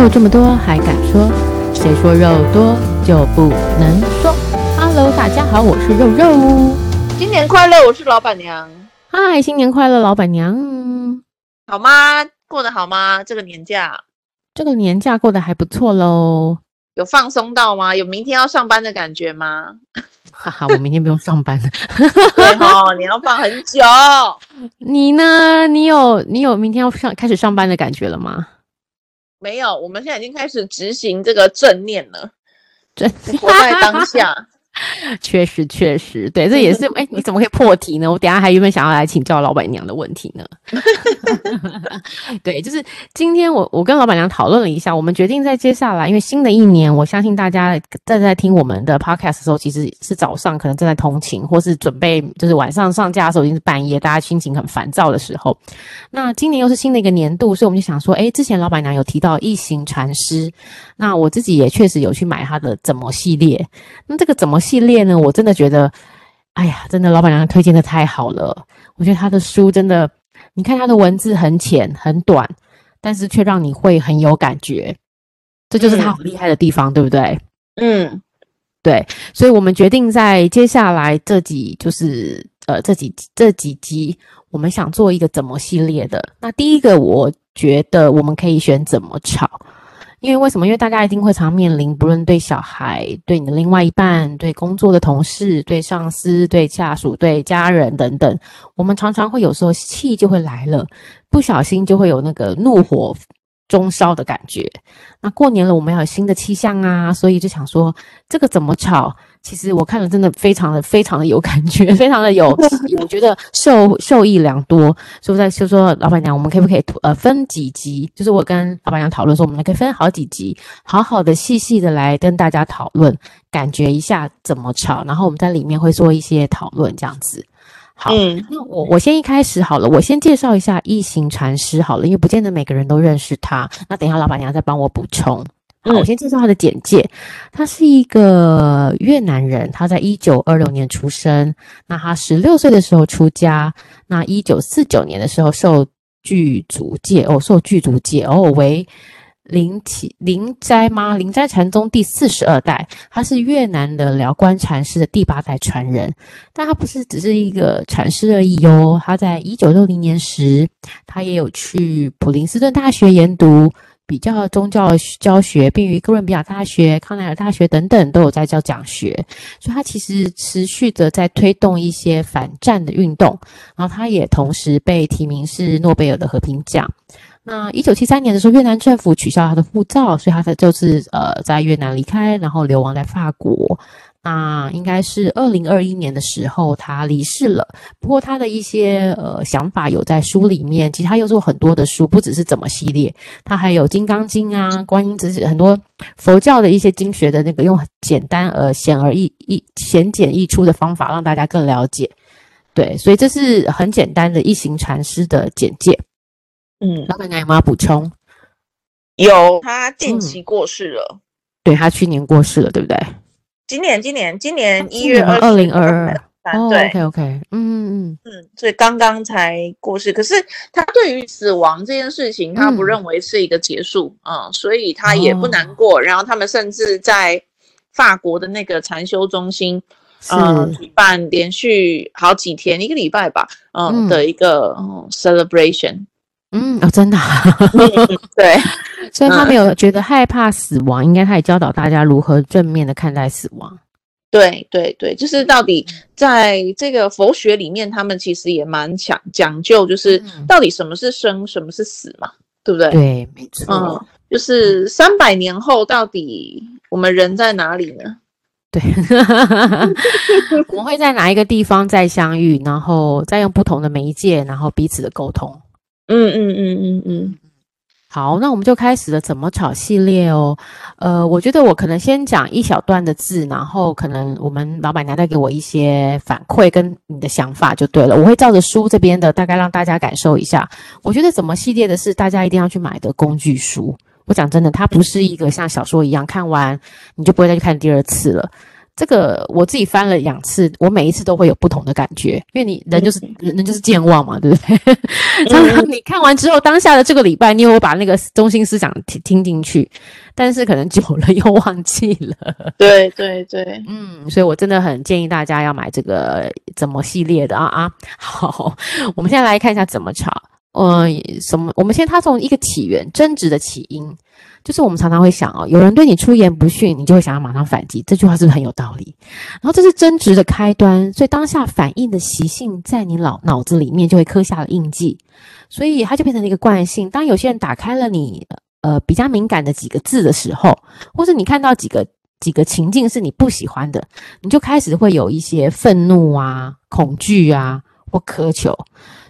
肉这么多还敢说？谁说肉多就不能说？Hello，大家好，我是肉肉。新年快乐，我是老板娘。嗨，新年快乐，老板娘。好吗？过得好吗？这个年假，这个年假过得还不错喽。有放松到吗？有明天要上班的感觉吗？哈哈，我明天不用上班了。对哦，你要放很久。你呢？你有你有明天要上开始上班的感觉了吗？没有，我们现在已经开始执行这个正念了，正活在当下。确实，确实，对，这也是。哎，你怎么可以破题呢？我等下还原本想要来请教老板娘的问题呢。对，就是今天我我跟老板娘讨论了一下，我们决定在接下来，因为新的一年，我相信大家在在听我们的 podcast 的时候，其实是早上可能正在通勤，或是准备就是晚上上架的时候已经是半夜，大家心情很烦躁的时候。那今年又是新的一个年度，所以我们就想说，哎，之前老板娘有提到一行禅师，那我自己也确实有去买他的怎么系列。那这个怎么？系列呢，我真的觉得，哎呀，真的老板娘推荐的太好了。我觉得他的书真的，你看他的文字很浅很短，但是却让你会很有感觉，这就是他很厉害的地方，对不对？嗯，对。所以我们决定在接下来这几，就是呃这几这几集，我们想做一个怎么系列的。那第一个，我觉得我们可以选怎么炒。因为为什么？因为大家一定会常面临，不论对小孩、对你的另外一半、对工作的同事、对上司、对下属、对家人等等，我们常常会有时候气就会来了，不小心就会有那个怒火中烧的感觉。那过年了，我们要有新的气象啊，所以就想说，这个怎么炒？其实我看了，真的非常的、非常的有感觉，非常的有，我觉得受受益良多。所以我在就说，老板娘，我们可不可以呃分几集？就是我跟老板娘讨论说，我们可以分好几集，好好的、细细的来跟大家讨论，感觉一下怎么炒，然后我们在里面会做一些讨论，这样子。好，嗯，那我我先一开始好了，我先介绍一下一行禅师好了，因为不见得每个人都认识他。那等一下老板娘再帮我补充。好，我先介绍他的简介。他是一个越南人，他在一九二六年出生。那他十六岁的时候出家。那一九四九年的时候受具足戒哦，受具足戒哦，为灵起灵斋吗？灵斋禅宗第四十二代。他是越南的辽官禅师的第八代传人。但他不是只是一个禅师而已哟。他在一九六零年时，他也有去普林斯顿大学研读。比较宗教教学，并于哥伦比亚大学、康奈尔大学等等都有在教讲学，所以他其实持续的在推动一些反战的运动。然后他也同时被提名是诺贝尔的和平奖。那一九七三年的时候，越南政府取消他的护照，所以他才就是呃在越南离开，然后流亡在法国。那应该是二零二一年的时候，他离世了。不过他的一些呃想法有在书里面，其实他又做很多的书，不只是怎么系列，他还有《金刚经》啊、观音子很多佛教的一些经学的那个，用简单而显而易易、显简易出的方法，让大家更了解。对，所以这是很简单的一行禅师的简介。嗯，老板娘有没有补充？有，他近期过世了。嗯、对，他去年过世了，对不对？今年，今年，今年一月二零二二，对，OK OK，嗯嗯嗯。嗯，所以刚刚才过世。可是他对于死亡这件事情，他不认为是一个结束啊、嗯嗯，所以他也不难过、哦。然后他们甚至在法国的那个禅修中心，嗯，举办连续好几天，一个礼拜吧，呃、嗯。的一个、嗯、celebration。嗯，哦，真的、啊，对。所以他没有觉得害怕死亡，嗯、应该他也教导大家如何正面的看待死亡。对对对，就是到底在这个佛学里面，他们其实也蛮讲讲究，就是到底什么是生，什么是死嘛，对不对？对，没错。嗯，就是三百年后到底我们人在哪里呢？对，我们会在哪一个地方再相遇，然后再用不同的媒介，然后彼此的沟通。嗯嗯嗯嗯嗯。好，那我们就开始了怎么吵系列哦。呃，我觉得我可能先讲一小段的字，然后可能我们老板娘再给我一些反馈跟你的想法就对了。我会照着书这边的大概让大家感受一下。我觉得怎么系列的是大家一定要去买的工具书。我讲真的，它不是一个像小说一样看完你就不会再去看第二次了。这个我自己翻了两次，我每一次都会有不同的感觉，因为你人就是、嗯、人就是健忘嘛，对不对？常常、嗯、你看完之后，当下的这个礼拜，你有把那个中心思想听听进去，但是可能久了又忘记了。对对对，嗯，所以我真的很建议大家要买这个怎么系列的啊啊！好，我们现在来看一下怎么炒。呃，什么？我们先，它从一个起源，争执的起因，就是我们常常会想哦，有人对你出言不逊，你就会想要马上反击。这句话是不是很有道理？然后这是争执的开端，所以当下反应的习性在你脑脑子里面就会刻下了印记，所以它就变成了一个惯性。当有些人打开了你呃比较敏感的几个字的时候，或是你看到几个几个情境是你不喜欢的，你就开始会有一些愤怒啊、恐惧啊或苛求。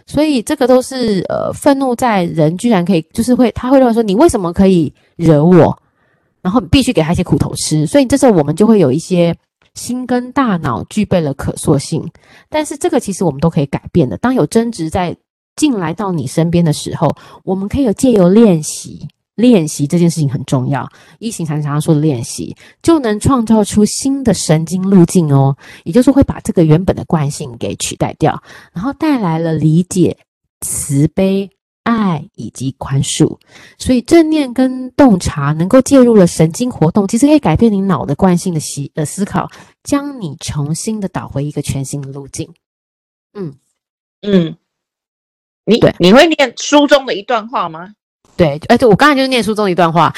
所以这个都是呃，愤怒在人居然可以，就是会，他会认为说，你为什么可以惹我，然后必须给他一些苦头吃。所以这时候我们就会有一些心跟大脑具备了可塑性，但是这个其实我们都可以改变的。当有争执在进来到你身边的时候，我们可以有借由练习。练习这件事情很重要，一行常常说的练习，就能创造出新的神经路径哦，也就是会把这个原本的惯性给取代掉，然后带来了理解、慈悲、爱以及宽恕。所以正念跟洞察能够介入了神经活动，其实可以改变你脑的惯性的习呃思考，将你重新的导回一个全新的路径。嗯嗯，你对你会念书中的一段话吗？对，哎，对，我刚才就是念书中一段话。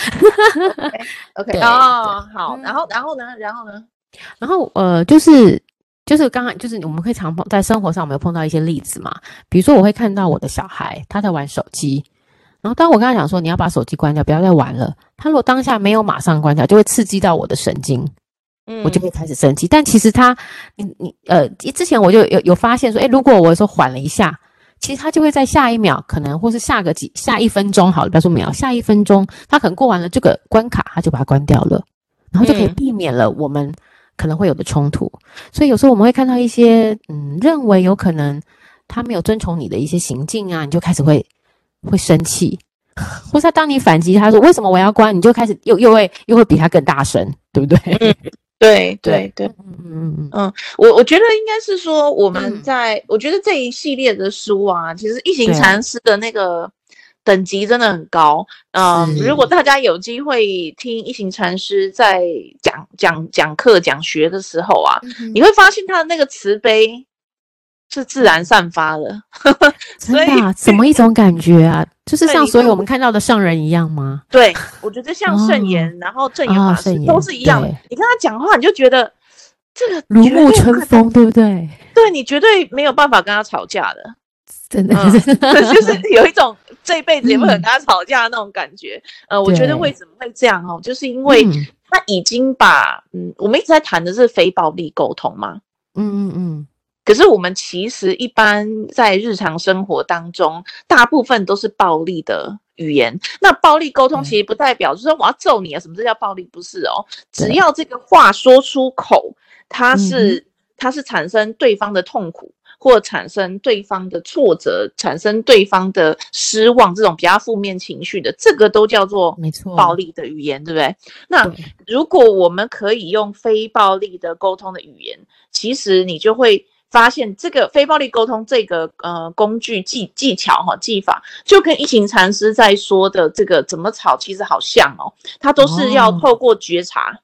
OK，哦，好，然后，然后呢，然后呢，然后，呃，就是，就是刚刚，就是我们可以常碰在生活上，我们有碰到一些例子嘛，比如说，我会看到我的小孩他在玩手机，然后当我跟他讲说，你要把手机关掉，不要再玩了，他如果当下没有马上关掉，就会刺激到我的神经，嗯，我就会开始生气。但其实他，你你，呃，之前我就有有发现说，哎，如果我说缓了一下。其实他就会在下一秒，可能或是下个几下一分钟，好了，不要说秒，下一分钟，他可能过完了这个关卡，他就把它关掉了，然后就可以避免了我们可能会有的冲突。嗯、所以有时候我们会看到一些，嗯，认为有可能他没有遵从你的一些行径啊，你就开始会会生气，或是当你反击他说为什么我要关，你就开始又又会又会比他更大声，对不对？嗯对对对，嗯嗯嗯嗯，我我觉得应该是说我们在，嗯、我觉得这一系列的书啊，其实一行禅师的那个等级真的很高。嗯，如果大家有机会听一行禅师在讲讲讲课讲学的时候啊，嗯、你会发现他的那个慈悲。是自然散发的，所以真的、啊？怎么一种感觉啊？就是像所有我们看到的圣人一样吗？对，我觉得像圣言，哦、然后正言法师都是一样的。哦、你跟他讲话，你就觉得这个如沐春风，对不对？对，你绝对没有办法跟他吵架的，真的，嗯、就是有一种 这一辈子也不可能跟他吵架的那种感觉。嗯、呃，我觉得为什么会这样哦？就是因为他已经把嗯，我们一直在谈的是非暴力沟通嘛。嗯嗯嗯。可是我们其实一般在日常生活当中，大部分都是暴力的语言。那暴力沟通其实不代表就是说我要揍你啊，什么这叫暴力？不是哦，只要这个话说出口，它是它是产生对方的痛苦，或产生对方的挫折，产生对方的失望，这种比较负面情绪的，这个都叫做没错暴力的语言，对不对？那如果我们可以用非暴力的沟通的语言，其实你就会。发现这个非暴力沟通这个呃工具技技巧哈技法，就跟一行禅师在说的这个怎么吵其实好像哦，他都是要透过觉察，哦、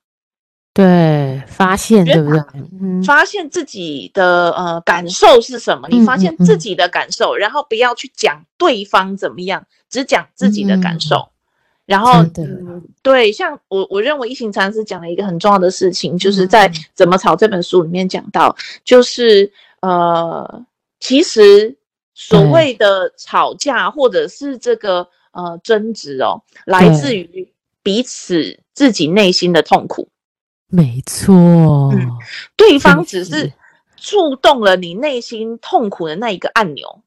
对，发现对不对？嗯、发现自己的呃感受是什么？你发现自己的感受，然后不要去讲对方怎么样，只讲自己的感受。然后，嗯，对，像我我认为一行禅师讲了一个很重要的事情，就是在《怎么吵》这本书里面讲到，就是呃，其实所谓的吵架或者是这个呃争执哦，来自于彼此自己内心的痛苦。没错，嗯，对方只是触动了你内心痛苦的那一个按钮。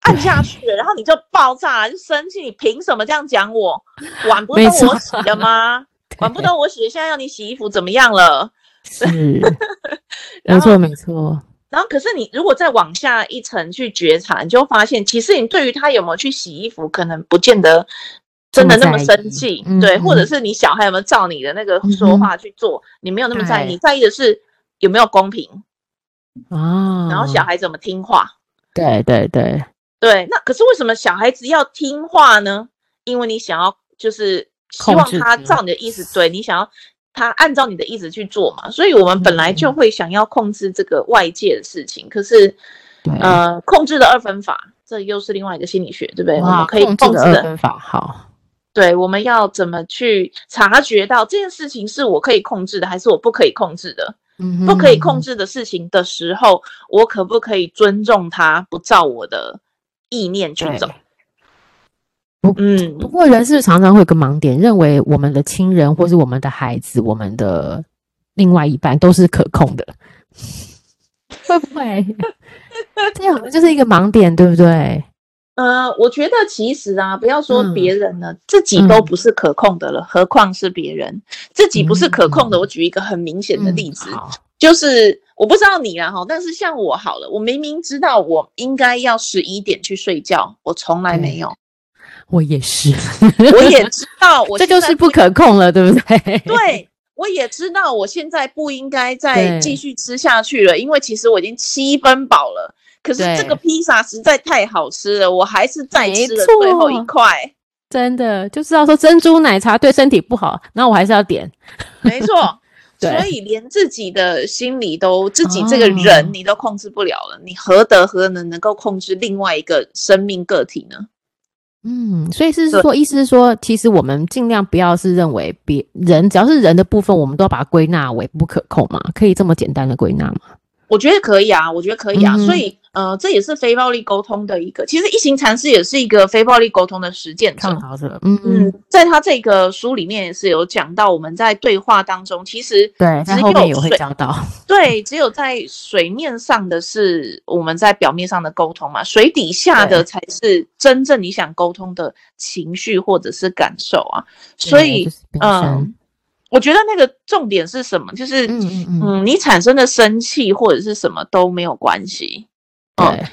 按下去了，然后你就爆炸了，就生气。你凭什么这样讲我？碗不都我洗的吗？碗不都我洗的，现在要你洗衣服，怎么样了？是，没错没错。然后，可是你如果再往下一层去觉察，你就会发现，其实你对于他有没有去洗衣服，可能不见得真的那么生气。对，或者是你小孩有没有照你的那个说话去做，你没有那么在意。你在意的是有没有公平啊？然后小孩怎么听话？对对对对。那可是为什么小孩子要听话呢？因为你想要就是希望他照你的意思，对你想要他按照你的意思去做嘛。所以我们本来就会想要控制这个外界的事情。嗯、可是，对呃，控制的二分法，这又是另外一个心理学，对不对？我们可以控制的二分法，好。对，我们要怎么去察觉到这件事情是我可以控制的，还是我不可以控制的？嗯，不可以控制的事情的时候，我可不可以尊重他，不照我的意念去走？不，嗯，不过人是不是常常会有个盲点，认为我们的亲人或是我们的孩子、我们的另外一半都是可控的？会不会？这样就是一个盲点，对不对？呃，我觉得其实啊，不要说别人了，嗯、自己都不是可控的了，嗯、何况是别人。自己不是可控的，嗯、我举一个很明显的例子，嗯、就是我不知道你啦哈，但是像我好了，我明明知道我应该要十一点去睡觉，我从来没有。我也是，我也知 道我，我这就是不可控了，对不对？对，我也知道我现在不应该再继续吃下去了，因为其实我已经七分饱了。可是这个披萨实在太好吃了，我还是再吃了最后一块。真的就知道说珍珠奶茶对身体不好，那我还是要点。没错，对所以连自己的心理都自己这个人你都控制不了了，哦、你何德何能能够控制另外一个生命个体呢？嗯，所以是说，意思是说，其实我们尽量不要是认为别人只要是人的部分，我们都要把它归纳为不可控嘛？可以这么简单的归纳吗？我觉得可以啊，我觉得可以啊，嗯、所以呃，这也是非暴力沟通的一个，其实一行禅师也是一个非暴力沟通的实践者。嗯嗯，在他这个书里面也是有讲到，我们在对话当中，其实对，在后面也会讲到，对，只有在水面上的是我们在表面上的沟通嘛，水底下的才是真正你想沟通的情绪或者是感受啊，所以嗯。我觉得那个重点是什么？就是嗯，嗯，嗯，你产生的生气或者是什么都没有关系，对、嗯。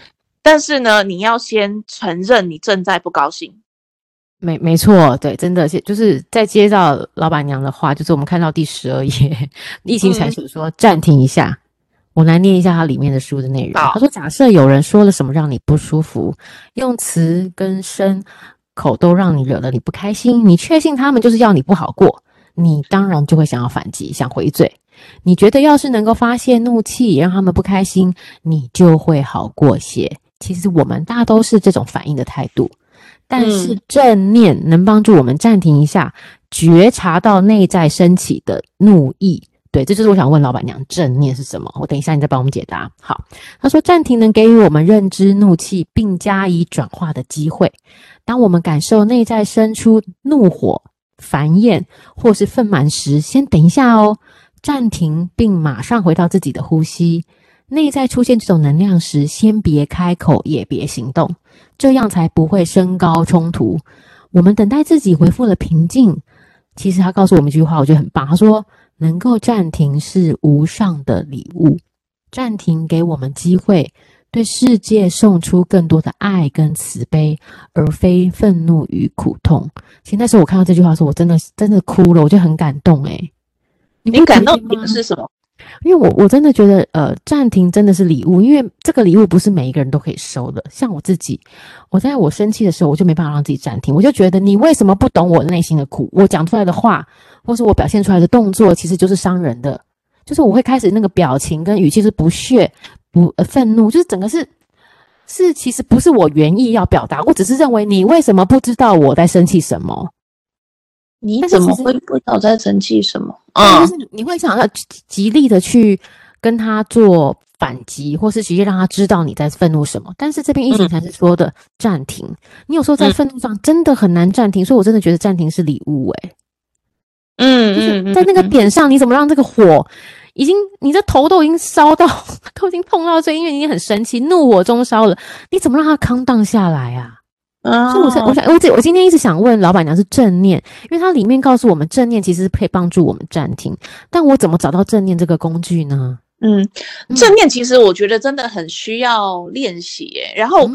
但是呢，你要先承认你正在不高兴。没没错，对，真的是就是在接到老板娘的话，就是我们看到第十二页，一行禅师说暂停一下，我来念一下它里面的书的内容。他说：假设有人说了什么让你不舒服，用词跟声口都让你惹了你不开心，你确信他们就是要你不好过。你当然就会想要反击，想回嘴。你觉得要是能够发泄怒气，让他们不开心，你就会好过些。其实我们大都是这种反应的态度，但是正念能帮助我们暂停一下，觉察到内在升起的怒意。对，这就是我想问老板娘，正念是什么？我等一下你再帮我们解答。好，他说暂停能给予我们认知怒气并加以转化的机会。当我们感受内在生出怒火。烦厌或是愤满时，先等一下哦，暂停，并马上回到自己的呼吸。内在出现这种能量时，先别开口，也别行动，这样才不会升高冲突。我们等待自己恢复了平静。其实他告诉我们一句话，我觉得很棒。他说：“能够暂停是无上的礼物，暂停给我们机会。”对世界送出更多的爱跟慈悲，而非愤怒与苦痛。其实那时候我看到这句话的时候，我真的真的哭了，我就很感动。诶，你感动点的是什么？因为我我真的觉得，呃，暂停真的是礼物，因为这个礼物不是每一个人都可以收的。像我自己，我在我生气的时候，我就没办法让自己暂停，我就觉得你为什么不懂我内心的苦？我讲出来的话，或是我表现出来的动作，其实就是伤人的。就是我会开始那个表情跟语气是不屑。不，呃，愤怒就是整个是，是其实不是我原意要表达，我只是认为你为什么不知道我在生气什么？你怎么会不知道在生气什么？啊，就是你会想要极力的去跟他做反击，或是直接让他知道你在愤怒什么。但是这边一行禅师说的暂停，嗯、你有时候在愤怒上真的很难暂停，所以我真的觉得暂停是礼物、欸，诶嗯，就是在那个点上，你怎么让这个火？已经，你的头都已经烧到，都已经碰到这，因为你已经很生气，怒火中烧了。你怎么让它 calm down 下来啊？啊、哦！所以我想，我想，我，我今天一直想问老板娘是正念，因为它里面告诉我们正念其实是可以帮助我们暂停。但我怎么找到正念这个工具呢？嗯，正念其实我觉得真的很需要练习耶。然后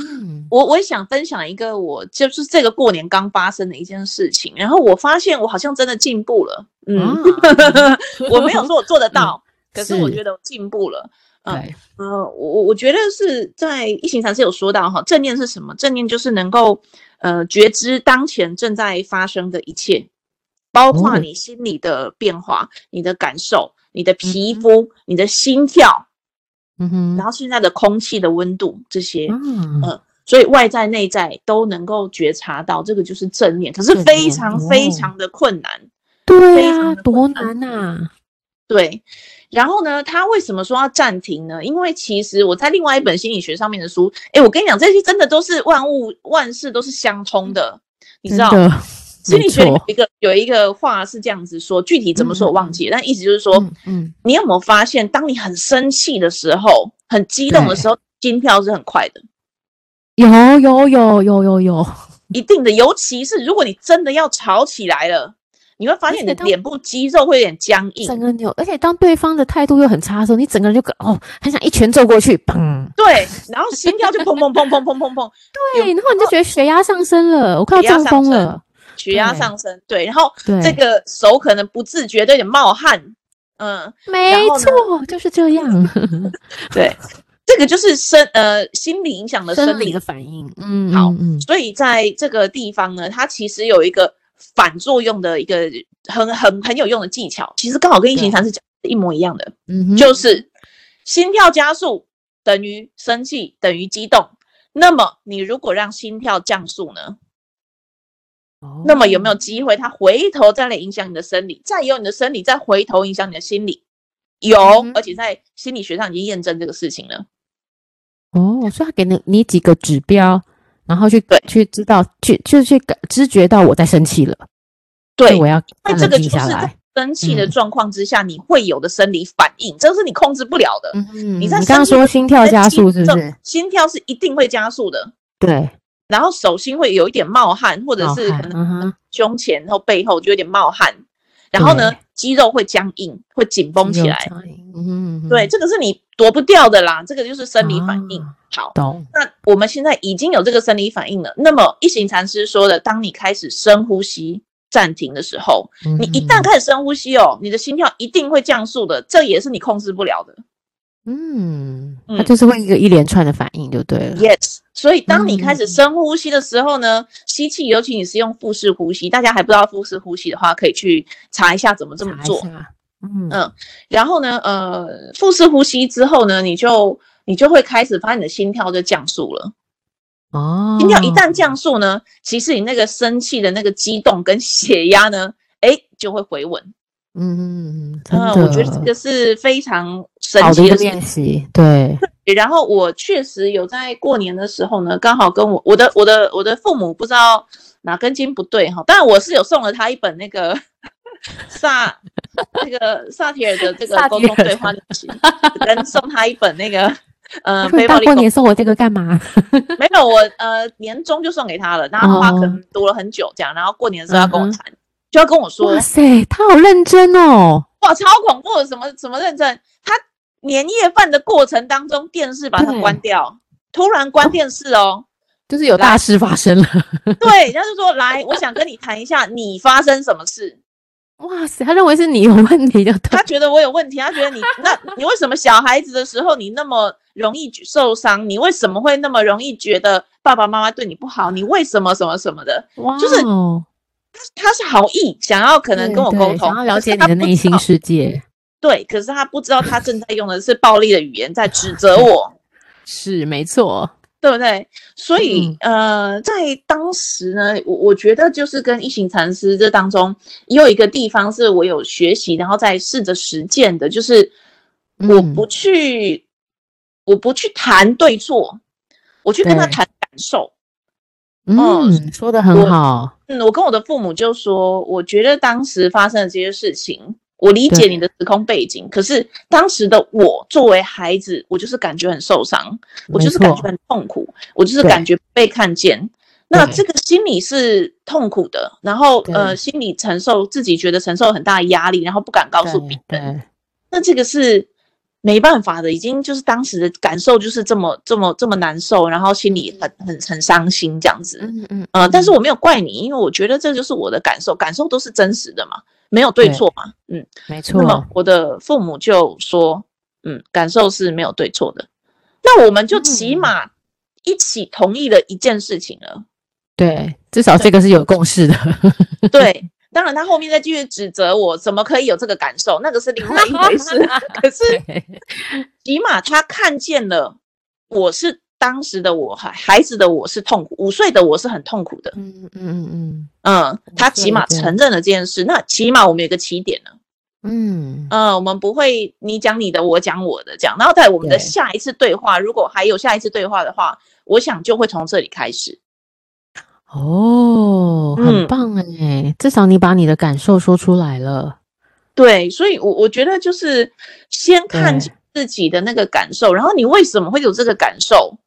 我我也想分享一个我就是这个过年刚发生的一件事情，然后我发现我好像真的进步了。嗯，啊、我没有说我做得到。可是我觉得我进步了。对，呃，我我觉得是在一行禅师有说到哈，正念是什么？正念就是能够呃觉知当前正在发生的一切，包括你心里的变化、哦、你的感受、你的皮肤、嗯、你的心跳，嗯哼，然后现在的空气的温度这些，嗯、呃，所以外在内在都能够觉察到，这个就是正念，可是非常非常的困难，对啊，多难啊，对。然后呢，他为什么说要暂停呢？因为其实我在另外一本心理学上面的书，哎，我跟你讲，这些真的都是万物万事都是相通的，你知道？心理学有一个有一个话是这样子说，具体怎么说我忘记但意思就是说，嗯，嗯，你有没有发现，当你很生气的时候，很激动的时候，心跳是很快的？有有有有有有，一定的，尤其是如果你真的要吵起来了。你会发现你的脸部肌肉会有点僵硬，整个扭，而且当对方的态度又很差的时候，你整个人就哦，很想一拳揍过去，砰！对，然后心跳就砰砰砰砰砰砰砰，对，然后你就觉得血压上升了，我快要中风了，血压上升，对，然后这个手可能不自觉的有点冒汗，嗯，没错，就是这样，对，这个就是生呃心理影响的生理。的反应，嗯，好，嗯。所以在这个地方呢，它其实有一个。反作用的一个很很很有用的技巧，其实刚好跟一行禅是讲一模一样的，嗯，就是心跳加速等于生气等于激动。那么你如果让心跳降速呢？哦，那么有没有机会它回头再来影响你的生理，再由你的生理再回头影响你的心理？有，嗯，而且在心理学上已经验证这个事情了。哦，所以他给你你几个指标。然后去对去知道去就去感知觉到我在生气了，对，我要那这个就是在生气的状况之下你会有的生理反应，这个是你控制不了的。嗯，你在刚刚说心跳加速是不是？心跳是一定会加速的，对。然后手心会有一点冒汗，或者是可能胸前然后背后就有点冒汗。然后呢，肌肉会僵硬，会紧绷起来。嗯，对，这个是你躲不掉的啦，这个就是生理反应。好，那我们现在已经有这个生理反应了。那么一行禅师说的，当你开始深呼吸暂停的时候，你一旦开始深呼吸哦，你的心跳一定会降速的，这也是你控制不了的。嗯，它就是会一个一连串的反应，就对了。Yes，所以当你开始深呼吸的时候呢，吸气，尤其你是用腹式呼吸，大家还不知道腹式呼吸的话，可以去查一下怎么这么做。嗯嗯，然后呢，呃，腹式呼吸之后呢，你就。你就会开始发现你的心跳就降速了哦，心跳一旦降速呢，其实你那个生气的那个激动跟血压呢，哎，就会回稳。嗯，真的，呃，我觉得这个是非常神奇的练习。对，然后我确实有在过年的时候呢，刚好跟我我的我的我的父母不知道哪根筋不对哈，但我是有送了他一本那个 萨那个萨提尔的这个沟通对话练习，跟送他一本那个。呃，大过年送我这个干嘛？没有，我呃年终就送给他了。然后他可能读了很久这样，然后过年的时候要跟我谈，就要跟我说。哇塞，他好认真哦！哇，超恐怖，什么什么认真？他年夜饭的过程当中，电视把它关掉，突然关电视哦，就是有大事发生了。对，他就说来，我想跟你谈一下，你发生什么事？哇塞，他认为是你有问题的，他觉得我有问题，他觉得你，那你为什么小孩子的时候你那么容易受伤？你为什么会那么容易觉得爸爸妈妈对你不好？你为什么什么什么的？哇，就是他他是好意，想要可能跟我沟通，想要了解你的内心世界。对，可是他不知道他正在用的是暴力的语言在指责 我。是，没错。对不对？所以，嗯、呃，在当时呢，我我觉得就是跟一行禅师这当中，也有一个地方是我有学习，然后再试着实践的，就是我不去，嗯、我不去谈对错，我去跟他谈感受。嗯，嗯，说的很好。嗯，我跟我的父母就说，我觉得当时发生的这些事情。我理解你的时空背景，可是当时的我作为孩子，我就是感觉很受伤，我就是感觉很痛苦，我就是感觉被看见。那这个心理是痛苦的，然后呃，心理承受自己觉得承受很大的压力，然后不敢告诉别人。那这个是没办法的，已经就是当时的感受就是这么这么这么难受，然后心里很很很伤心这样子。嗯嗯呃，但是我没有怪你，因为我觉得这就是我的感受，感受都是真实的嘛。没有对错嘛，嗯，没错。那么我的父母就说，嗯，感受是没有对错的，那我们就起码一起同意了一件事情了。对，至少这个是有共识的。对，当然他后面再继续指责我，怎么可以有这个感受？那个是另外一回事。可是起码他看见了，我是当时的我，孩孩子的我是痛苦，五岁的我是很痛苦的。嗯嗯嗯嗯嗯，他起码承认了这件事，那起码我们有个起点了。嗯嗯，我们不会你讲你的，我讲我的这样。然后在我们的下一次对话，如果还有下一次对话的话，我想就会从这里开始。哦，很棒哎、嗯！至少你把你的感受说出来了。对，所以我，我我觉得就是先看自己的那个感受，然后你为什么会有这个感受？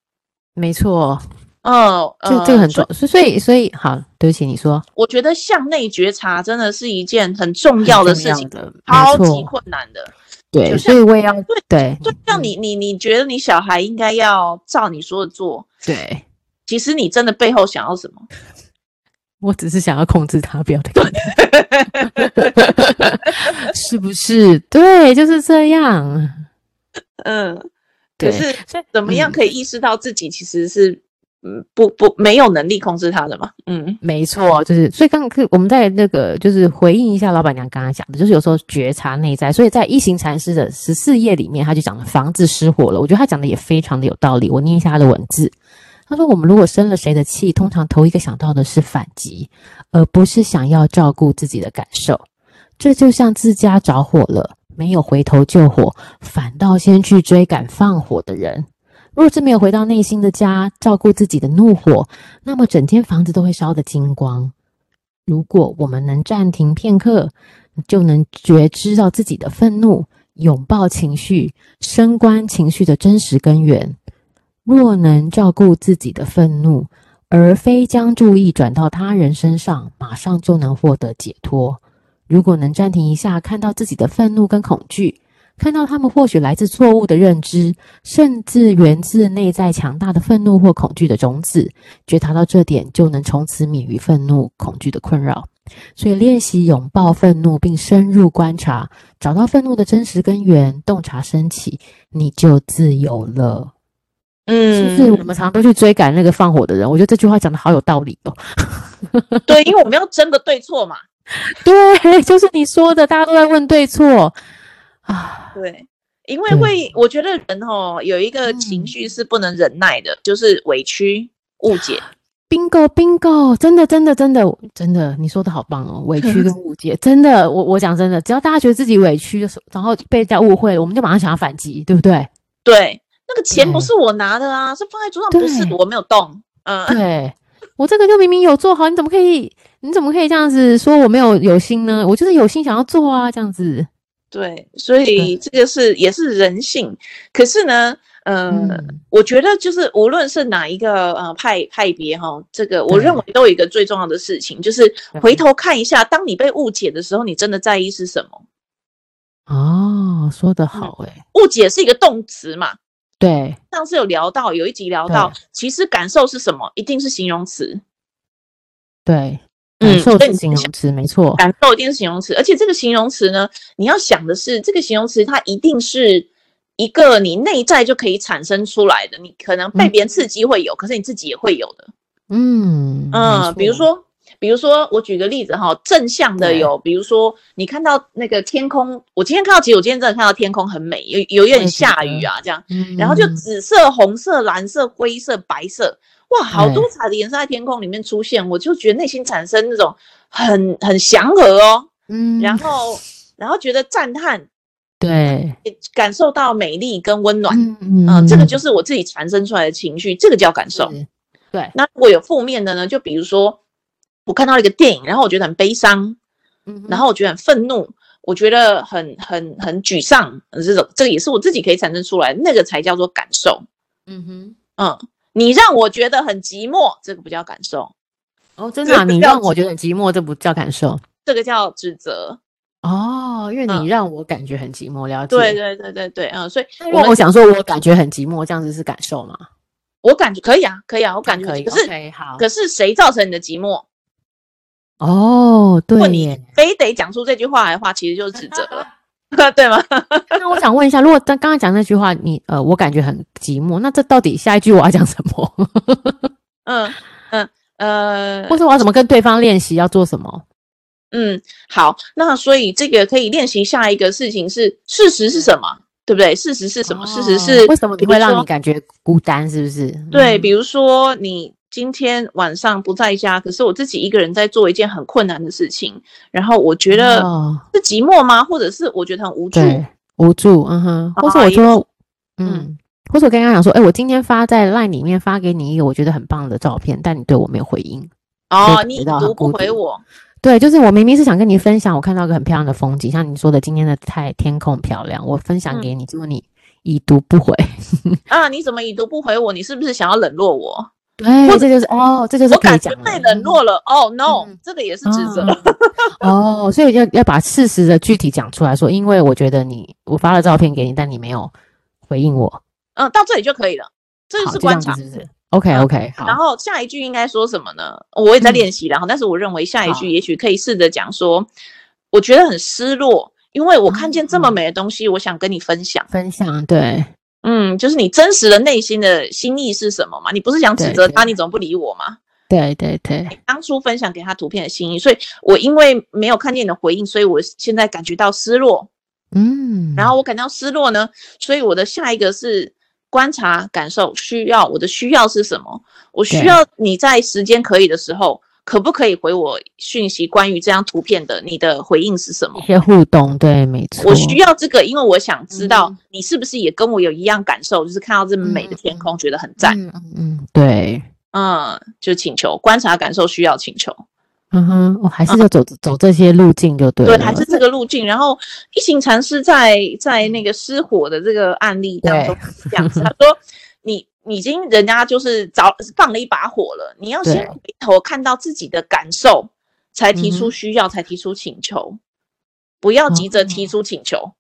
没错，嗯，这这个很重要。所以，所以，所以，好，对不起，你说。我觉得向内觉察真的是一件很重要的事情的，超级困难的。对，所以我也要对对，就像你你你觉得你小孩应该要照你说的做，对。其实你真的背后想要什么？我只是想要控制他，不要太 是不是？对，就是这样。嗯，可是怎么样可以意识到自己其实是嗯不不没有能力控制他的嘛？嗯，没错，就是所以刚刚我们在那个就是回应一下老板娘刚刚讲的，就是有时候觉察内在。所以在一行禅师的十四页里面，他就讲了房子失火了。我觉得他讲的也非常的有道理。我念一下他的文字。他说：“我们如果生了谁的气，通常头一个想到的是反击，而不是想要照顾自己的感受。这就像自家着火了，没有回头救火，反倒先去追赶放火的人。若是没有回到内心的家，照顾自己的怒火，那么整间房子都会烧得精光。如果我们能暂停片刻，就能觉知到自己的愤怒，拥抱情绪，升观情绪的真实根源。”若能照顾自己的愤怒，而非将注意转到他人身上，马上就能获得解脱。如果能暂停一下，看到自己的愤怒跟恐惧，看到他们或许来自错误的认知，甚至源自内在强大的愤怒或恐惧的种子，觉察到这点，就能从此免于愤怒、恐惧的困扰。所以，练习拥抱愤怒，并深入观察，找到愤怒的真实根源，洞察升起，你就自由了。嗯，是不是我们常常都去追赶那个放火的人？我觉得这句话讲的好有道理哦。对，因为我们要争个对错嘛。对，就是你说的，大家都在问对错啊。对，因为会，我觉得人哦有一个情绪是不能忍耐的，嗯、就是委屈、误解。Bingo，Bingo，真的，真的，真的，真的，你说的好棒哦。委屈跟误解，真的，我我讲真的，只要大家觉得自己委屈的时候，然后被人家误会了，我们就马上想要反击，对不对？对。那个钱不是我拿的啊，是放在桌上，不是我没有动。嗯，对，我这个就明明有做好，你怎么可以？你怎么可以这样子说我没有有心呢？我就是有心想要做啊，这样子。对，所以这个是也是人性。可是呢，呃、嗯，我觉得就是无论是哪一个呃派派别哈，这个我认为都有一个最重要的事情，就是回头看一下，当你被误解的时候，你真的在意是什么？哦，说得好诶、欸，误解是一个动词嘛。对，上次有聊到，有一集聊到，其实感受是什么？一定是形容词。对，感受是形容词，嗯、没错，感受一定是形容词。而且这个形容词呢，你要想的是，这个形容词它一定是一个你内在就可以产生出来的。你可能被别人刺激会有，嗯、可是你自己也会有的。嗯嗯，比如说。比如说，我举个例子哈，正向的有，比如说你看到那个天空，我今天看到，其实我今天真的看到天空很美，有有一点下雨啊，这样，然后就紫色、红色、蓝色、灰色、白色，哇，好多彩的颜色在天空里面出现，我就觉得内心产生那种很很祥和哦，嗯，然后然后觉得赞叹，对，感受到美丽跟温暖，嗯嗯，这个就是我自己产生出来的情绪，这个叫感受，对。那如果有负面的呢，就比如说。我看到了一个电影，然后我觉得很悲伤，嗯，然后我觉得很愤怒，我觉得很很很沮丧，这种这个也是我自己可以产生出来，那个才叫做感受。嗯哼，嗯，你让我觉得很寂寞，这个不叫感受。哦，真的啊？你让我觉得很寂寞，这不叫感受，这个叫指责。哦，因为你让我感觉很寂寞，了解。对对对对对，嗯，所以我想说，我感觉很寂寞，这样子是感受吗？我感觉可以啊，可以啊，我感觉可以。可是，可是谁造成你的寂寞？哦，对，你非得讲出这句话来的话，其实就是指责了，对吗？那我想问一下，如果刚刚刚讲那句话，你呃，我感觉很寂寞，那这到底下一句我要讲什么？嗯嗯呃，或者我要怎么跟对方练习要做什么？嗯，好，那所以这个可以练习下一个事情是事实是什么，对不对？事实是什么？哦、事实是为什么你会让你感觉孤单？是不是？对，比如说你。今天晚上不在家，可是我自己一个人在做一件很困难的事情，然后我觉得是寂寞吗？或者是我觉得很无助？无助，嗯哼。或者我说，嗯，或者我刚刚讲说，哎，我今天发在 LINE 里面发给你一个我觉得很棒的照片，但你对我没有回应。哦，你读不回我？对，就是我明明是想跟你分享，我看到一个很漂亮的风景，像你说的今天的太天空漂亮，我分享给你，结果你已读不回。啊，你怎么已读不回我？你是不是想要冷落我？对，或者就是哦，这就是我感觉被冷落了。哦，no，这个也是指责。哦，所以要要把事实的具体讲出来说，因为我觉得你我发了照片给你，但你没有回应我。嗯，到这里就可以了，这就是观察，？OK OK，好。然后下一句应该说什么呢？我也在练习，然后但是我认为下一句也许可以试着讲说，我觉得很失落，因为我看见这么美的东西，我想跟你分享。分享，对。嗯，就是你真实的内心的心意是什么嘛？你不是想指责他，你怎么不理我嘛？对对对，当初分享给他图片的心意，所以我因为没有看见你的回应，所以我现在感觉到失落。嗯，然后我感到失落呢，所以我的下一个是观察、感受、需要。我的需要是什么？我需要你在时间可以的时候。可不可以回我讯息？关于这张图片的，你的回应是什么？一些互动，对，没错。我需要这个，因为我想知道你是不是也跟我有一样感受，嗯、就是看到这么美的天空，嗯、觉得很赞。嗯嗯，对，嗯，就请求观察、感受、需要、请求。嗯哼，我还是要走、嗯、走这些路径就对了。对，还是这个路径。然后一行禅师在在那个失火的这个案例当中是这样子，他说你。已经人家就是着放了一把火了，你要先回头看到自己的感受，才提出需要，才提出请求，不要急着提出请求。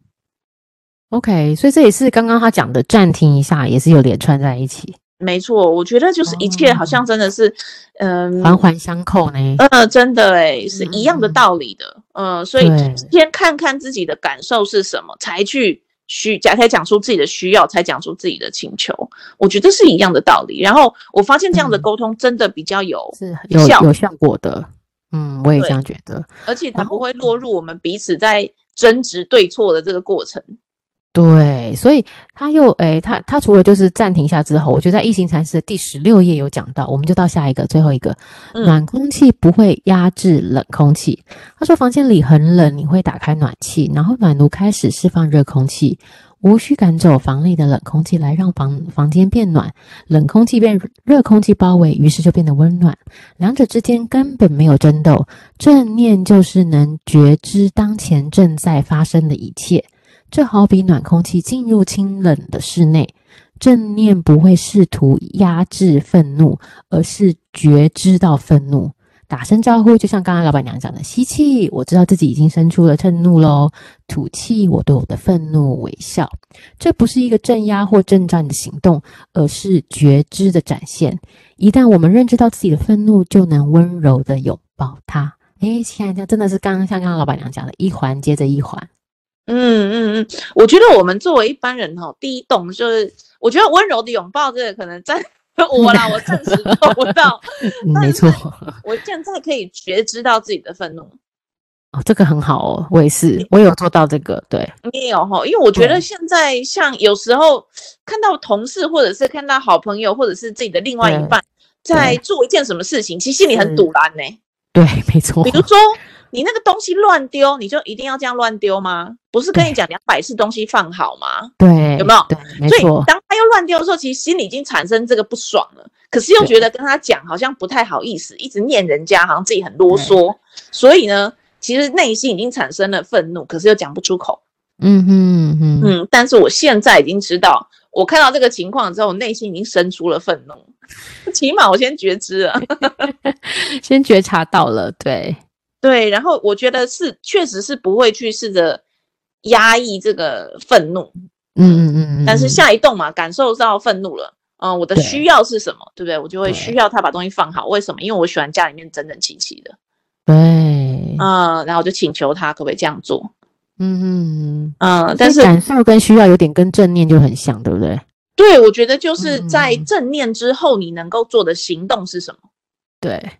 OK，所以这也是刚刚他讲的暂停一下，也是有连串在一起。没错，我觉得就是一切好像真的是，嗯，环环相扣呢。嗯，真的诶，是一样的道理的。嗯，所以先看看自己的感受是什么，才去。需才才讲出自己的需要，才讲出自己的请求，我觉得是一样的道理。然后我发现这样的沟通真的比较有效，有效果的。嗯，我也这样觉得。而且它不会落入我们彼此在争执对错的这个过程。对，所以他又诶，他他除了就是暂停一下之后，我觉得在异形禅师的第十六页有讲到，我们就到下一个最后一个，嗯、暖空气不会压制冷空气。他说房间里很冷，你会打开暖气，然后暖炉开始释放热空气，无需赶走房内的冷空气来让房房间变暖，冷空气被热空气包围，于是就变得温暖。两者之间根本没有争斗，正念就是能觉知当前正在发生的一切。这好比暖空气进入清冷的室内，正念不会试图压制愤怒，而是觉知到愤怒，打声招呼，就像刚刚老板娘讲的：吸气，我知道自己已经生出了愤怒喽；吐气，我对我的愤怒微笑。这不是一个镇压或镇战的行动，而是觉知的展现。一旦我们认知到自己的愤怒，就能温柔地拥抱它。诶，亲爱的，真的是刚刚像刚刚老板娘讲的，一环接着一环。嗯嗯嗯，我觉得我们作为一般人哈，第一动就是，我觉得温柔的拥抱这个可能在 我啦，我暂时做不到。没错，我现在可以觉知到自己的愤怒。哦，这个很好哦，我也是，我有做到这个。对，你也有哈，因为我觉得现在像有时候看到同事，或者是看到好朋友，或者是自己的另外一半在做一件什么事情，其实心里很堵然呢。对，没错。比如说。你那个东西乱丢，你就一定要这样乱丢吗？不是跟你讲两百次东西放好吗？对，有没有？对，没错。所以当他又乱丢的时候，其实心里已经产生这个不爽了，可是又觉得跟他讲好像不太好意思，一直念人家，好像自己很啰嗦。所以呢，其实内心已经产生了愤怒，可是又讲不出口。嗯哼嗯嗯。但是我现在已经知道，我看到这个情况之后，我内心已经生出了愤怒，起码我先觉知了，先觉察到了，对。对，然后我觉得是，确实是不会去试着压抑这个愤怒，嗯嗯嗯，但是下一动嘛，感受到愤怒了，嗯，我的需要是什么，对，对不对？我就会需要他把东西放好，为什么？因为我喜欢家里面整整齐齐的，对，嗯，然后就请求他可不可以这样做。嗯嗯嗯，但是感受跟需要有点跟正念就很像，对不对？对，我觉得就是在正念之后，你能够做的行动是什么？对，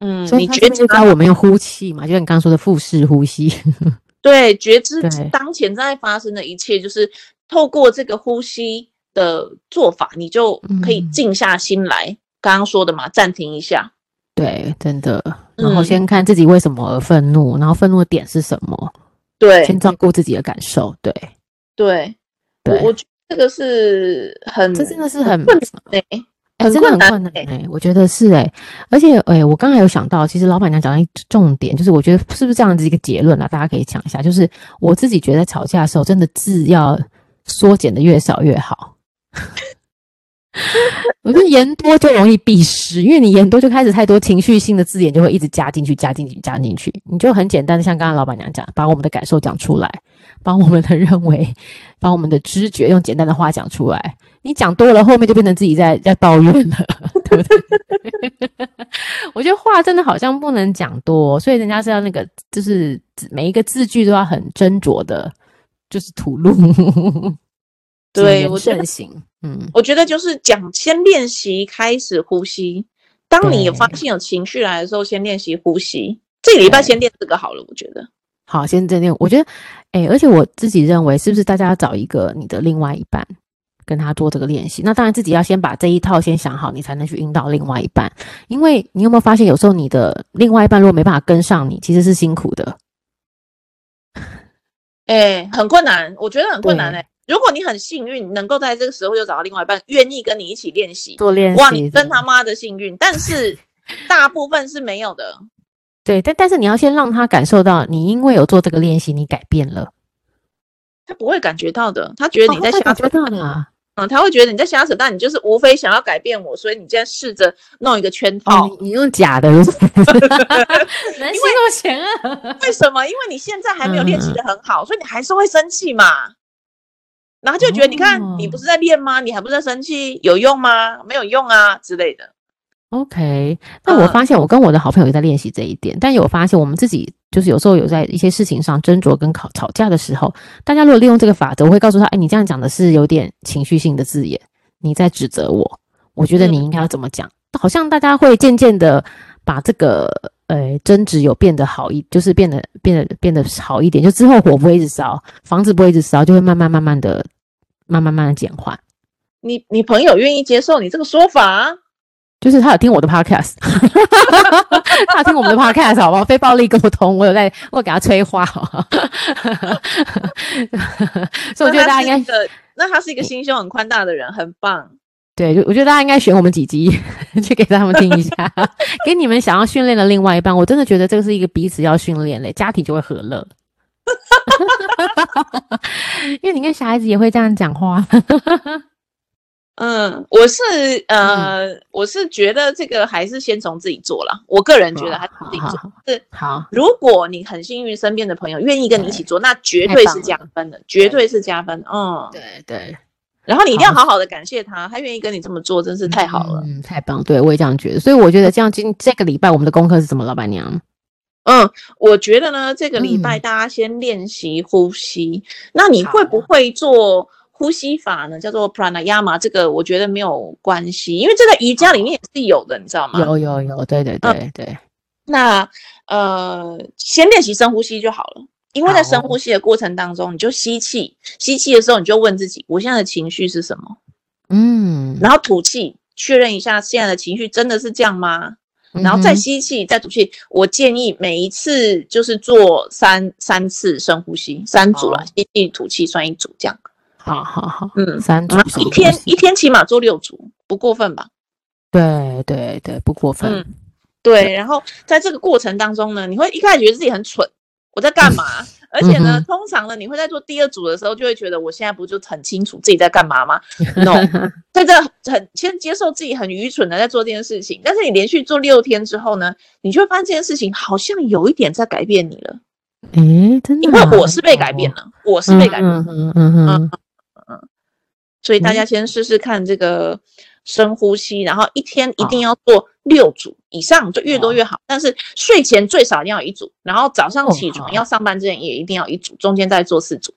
嗯，所以你觉知教我们用呼气嘛，就像你刚刚说的腹式呼吸。对，觉知当前正在发生的一切，就是透过这个呼吸的做法，你就可以静下心来。嗯、刚刚说的嘛，暂停一下。对，真的。然后先看自己为什么而愤怒，嗯、然后愤怒的点是什么？对，先照顾自己的感受。对，对，对。我觉得这个是很，这真的是很困难。哎，真的很困难哎，我觉得是哎，而且哎，我刚才有想到，其实老板娘讲的一重点，就是我觉得是不是这样子一个结论啊？大家可以讲一下，就是我自己觉得吵架的时候，真的字要缩减的越少越好。我觉得言多就容易避失，因为你言多就开始太多情绪性的字眼，就会一直加进去、加进去、加进去。你就很简单的，像刚刚老板娘讲，把我们的感受讲出来，把我们的认为，把我们的知觉用简单的话讲出来。你讲多了，后面就变成自己在在抱怨了，对不对？我觉得话真的好像不能讲多，所以人家是要那个，就是每一个字句都要很斟酌的，就是吐露。对，我慎行。嗯，我觉得就是讲，先练习开始呼吸。当你有发现有情绪来的时候，先练习呼吸。这个礼拜先练这个好了，我觉得。好，先练。我觉得，哎，而且我自己认为，是不是大家要找一个你的另外一半？跟他做这个练习，那当然自己要先把这一套先想好，你才能去引导另外一半。因为你有没有发现，有时候你的另外一半如果没办法跟上你，其实是辛苦的。哎、欸，很困难，我觉得很困难哎、欸。如果你很幸运，能够在这个时候又找到另外一半愿意跟你一起练习做练习，哇，你真他妈的幸运。但是 大部分是没有的。对，但但是你要先让他感受到，你因为有做这个练习，你改变了。他不会感觉到的，他觉得你在瞎扯淡啊。嗯，他会觉得你在瞎扯淡，你就是无非想要改变我，所以你现在试着弄一个圈套。哦、你用假的，能心多钱啊？为什么？因为你现在还没有练习的很好，嗯、所以你还是会生气嘛。然后就觉得，你看，哦、你不是在练吗？你还不是在生气？有用吗？没有用啊之类的。OK，那我发现我跟我的好朋友也在练习这一点，嗯、但有发现我们自己就是有时候有在一些事情上斟酌跟吵吵架的时候，大家如果利用这个法则，我会告诉他：哎，你这样讲的是有点情绪性的字眼，你在指责我。我觉得你应该要怎么讲？嗯、好像大家会渐渐的把这个呃争执有变得好一，就是变得变得变得好一点，就之后火不会一直烧，房子不会一直烧，就会慢慢慢慢的慢慢慢的减缓。你你朋友愿意接受你这个说法？就是他有听我的 podcast，他有听我们的 podcast 好不好？非暴力沟通，我有在，我有给他催化，好不好？所以我觉得大家应该，那他是一个心胸很宽大的人，很棒。对，就我觉得大家应该选我们几集 去给他们听一下，给你们想要训练的另外一半。我真的觉得这个是一个彼此要训练嘞，家庭就会和乐。因为你跟小孩子也会这样讲话。嗯，我是呃，嗯、我是觉得这个还是先从自己做了。我个人觉得还是自己做。是好，如果你很幸运，身边的朋友愿意跟你一起做，那绝对是加分的，绝对是加分。嗯，对对。然后你一定要好好的感谢他，他愿意跟你这么做，真是太好了。嗯，太棒。对，我也这样觉得。所以我觉得这样今这个礼拜我们的功课是什么？老板娘。嗯，我觉得呢，这个礼拜大家先练习呼吸。嗯、那你会不会做？呼吸法呢，叫做 pranayama，这个我觉得没有关系，因为这个瑜伽里面也是有的，你知道吗？有有有，对对对对。嗯、那呃，先练习深呼吸就好了，因为在深呼吸的过程当中，你就吸气，吸气的时候你就问自己，我现在的情绪是什么？嗯，然后吐气，确认一下现在的情绪真的是这样吗？然后再吸气，再吐气。我建议每一次就是做三三次深呼吸，三组了，吸气吐气算一组这样。好好好，嗯，三组，一天一天起码做六组，不过分吧？对对对，不过分。嗯，对。然后在这个过程当中呢，你会一开始觉得自己很蠢，我在干嘛？而且呢，通常呢，你会在做第二组的时候，就会觉得我现在不就很清楚自己在干嘛吗？No，在这很先接受自己很愚蠢的在做这件事情，但是你连续做六天之后呢，你就会发现这件事情好像有一点在改变你了。诶，真的？因为我是被改变了，我是被改变了。嗯嗯嗯。所以大家先试试看这个深呼吸，然后一天一定要做六组以上，就越多越好。但是睡前最少一定要一组，然后早上起床要上班之前也一定要一组，中间再做四组。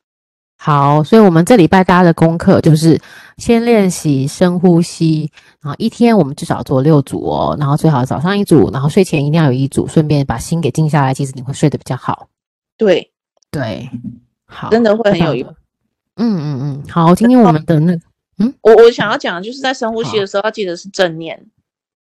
好，所以我们这礼拜大家的功课就是先练习深呼吸，然后一天我们至少做六组哦，然后最好早上一组，然后睡前一定要有一组，顺便把心给静下来，其实你会睡得比较好。对对，好，真的会很有用。嗯嗯嗯，好，今天我们的那个，嗯，我我想要讲的就是在深呼吸的时候要记得是正念。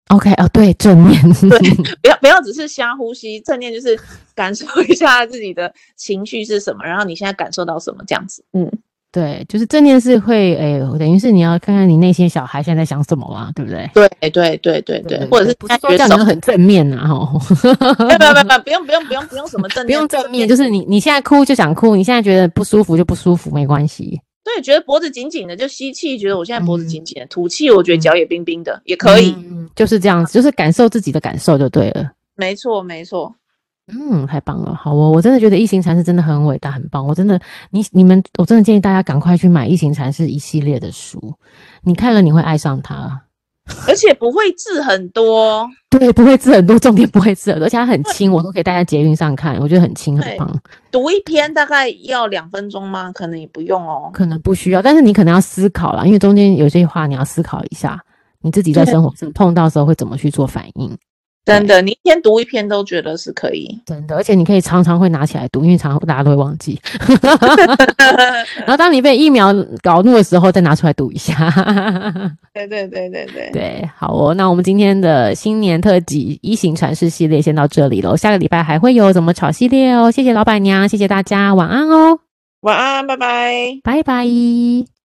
OK，哦，对，正念，对，不要不要只是瞎呼吸，正念就是感受一下自己的情绪是什么，然后你现在感受到什么这样子，嗯，对，就是正念是会，哎，等于是你要看看你内心小孩现在在想什么啦，对不对？对对对对对，对，或者是不是说这样很正面啊？哈，没有没有没有，不用不用不用不用什么正面，不用正面，就是你你现在哭就想哭，你现在觉得不舒服就不舒服，没关系。对，觉得脖子紧紧的就吸气，觉得我现在脖子紧紧的；嗯、吐气，我觉得脚也冰冰的，嗯、也可以、嗯，就是这样子，就是感受自己的感受就对了。没错，没错。嗯，太棒了，好哦，我真的觉得一行禅师真的很伟大，很棒。我真的，你你们，我真的建议大家赶快去买一行禅师一系列的书，你看了你会爱上它。而且不会字很多，对，不会字很多，重点不会字很多，而且它很轻，我都可以带在捷运上看，我觉得很轻很棒。读一篇大概要两分钟吗？可能也不用哦，可能不需要，但是你可能要思考啦，因为中间有些话你要思考一下，你自己在生活中碰到的时候会怎么去做反应。真的，你一天读一篇都觉得是可以。真的，而且你可以常常会拿起来读，因为常常大家都会忘记。然后当你被疫苗搞怒的时候，再拿出来读一下。对对对对对对，好哦。那我们今天的新年特辑一行禅师系列先到这里喽，下个礼拜还会有怎么炒系列哦。谢谢老板娘，谢谢大家，晚安哦。晚安，拜拜，拜拜。